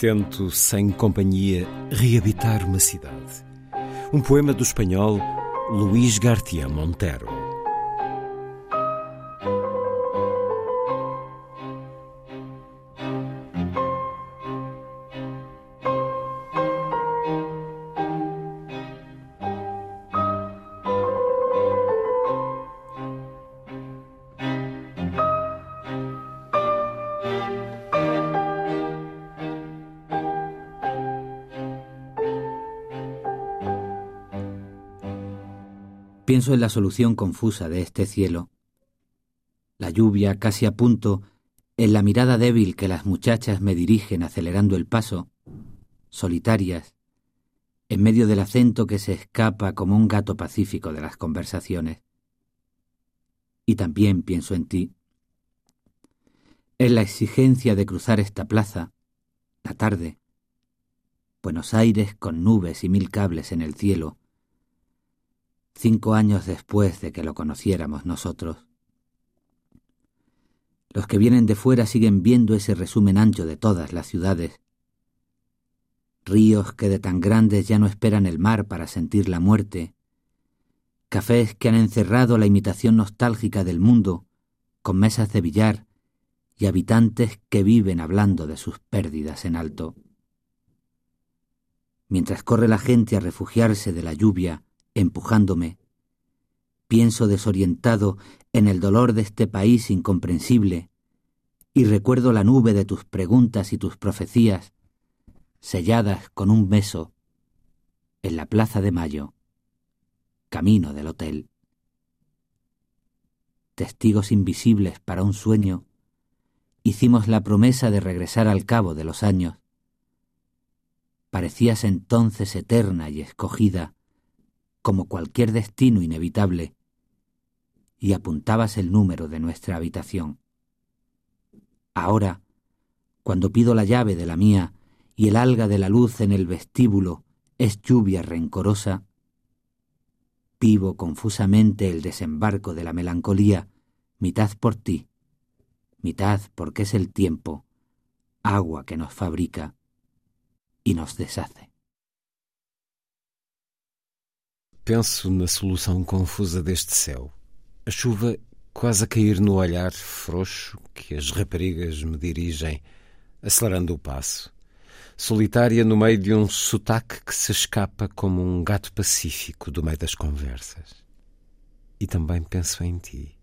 Tento, sem companhia, reabitar uma cidade. Um poema do espanhol Luís García Montero. Pienso en la solución confusa de este cielo. La lluvia casi a punto, en la mirada débil que las muchachas me dirigen acelerando el paso, solitarias, en medio del acento que se escapa como un gato pacífico de las conversaciones. Y también pienso en ti, en la exigencia de cruzar esta plaza, la tarde, Buenos Aires con nubes y mil cables en el cielo, cinco años después de que lo conociéramos nosotros. Los que vienen de fuera siguen viendo ese resumen ancho de todas las ciudades. Ríos que de tan grandes ya no esperan el mar para sentir la muerte. Cafés que han encerrado la imitación nostálgica del mundo, con mesas de billar y habitantes que viven hablando de sus pérdidas en alto. Mientras corre la gente a refugiarse de la lluvia, empujándome. Pienso desorientado en el dolor de este país incomprensible y recuerdo la nube de tus preguntas y tus profecías, selladas con un beso, en la Plaza de Mayo, camino del hotel. Testigos invisibles para un sueño, hicimos la promesa de regresar al cabo de los años. Parecías entonces eterna y escogida, como cualquier destino inevitable, y apuntabas el número de nuestra habitación. Ahora, cuando pido la llave de la mía y el alga de la luz en el vestíbulo es lluvia rencorosa, vivo confusamente el desembarco de la melancolía, mitad por ti, mitad porque es el tiempo, agua que nos fabrica y nos deshace. Penso na solução confusa deste céu. A chuva quase a cair no olhar frouxo que as raparigas me dirigem, acelerando o passo. Solitária no meio de um sotaque que se escapa como um gato pacífico do meio das conversas. E também penso em ti.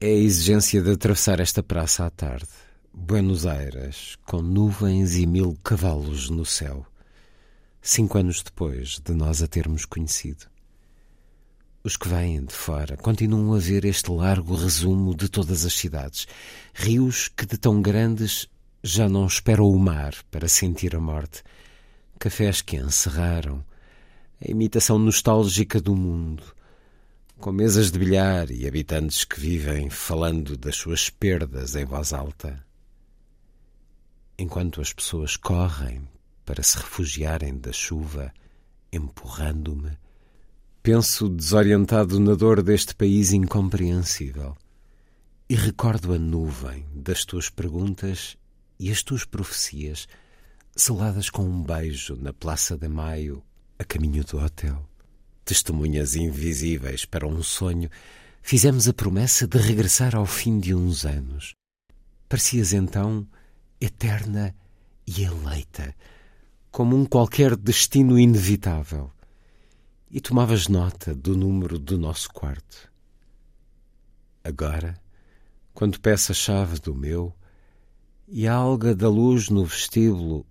É a exigência de atravessar esta praça à tarde. Buenos Aires, com nuvens e mil cavalos no céu. Cinco anos depois de nós a termos conhecido. Os que vêm de fora continuam a ver este largo resumo de todas as cidades. Rios que de tão grandes já não esperam o mar para sentir a morte. Cafés que encerraram. A imitação nostálgica do mundo. Com mesas de bilhar e habitantes que vivem falando das suas perdas em voz alta. Enquanto as pessoas correm para se refugiarem da chuva, empurrando-me Penso desorientado na dor deste país incompreensível e recordo a nuvem das tuas perguntas e as tuas profecias seladas com um beijo na Praça de Maio a caminho do hotel. Testemunhas invisíveis para um sonho, fizemos a promessa de regressar ao fim de uns anos. Parecias então eterna e eleita, como um qualquer destino inevitável. E tomavas nota do número do nosso quarto. Agora, quando peço a chave do meu e a alga da luz no vestíbulo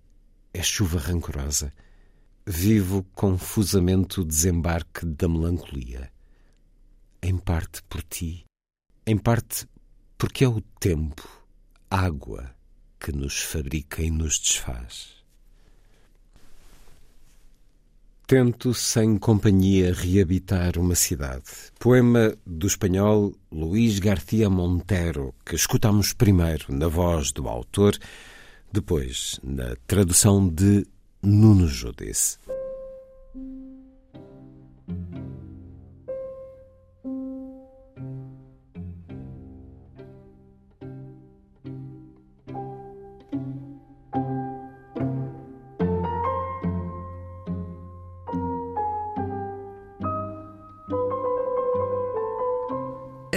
é chuva rancorosa, vivo confusamente o desembarque da melancolia. Em parte por ti, em parte porque é o tempo, água, que nos fabrica e nos desfaz. Tento sem companhia reabitar uma cidade. Poema do espanhol Luís García Montero, que escutamos primeiro na voz do autor, depois na tradução de Nuno Judice.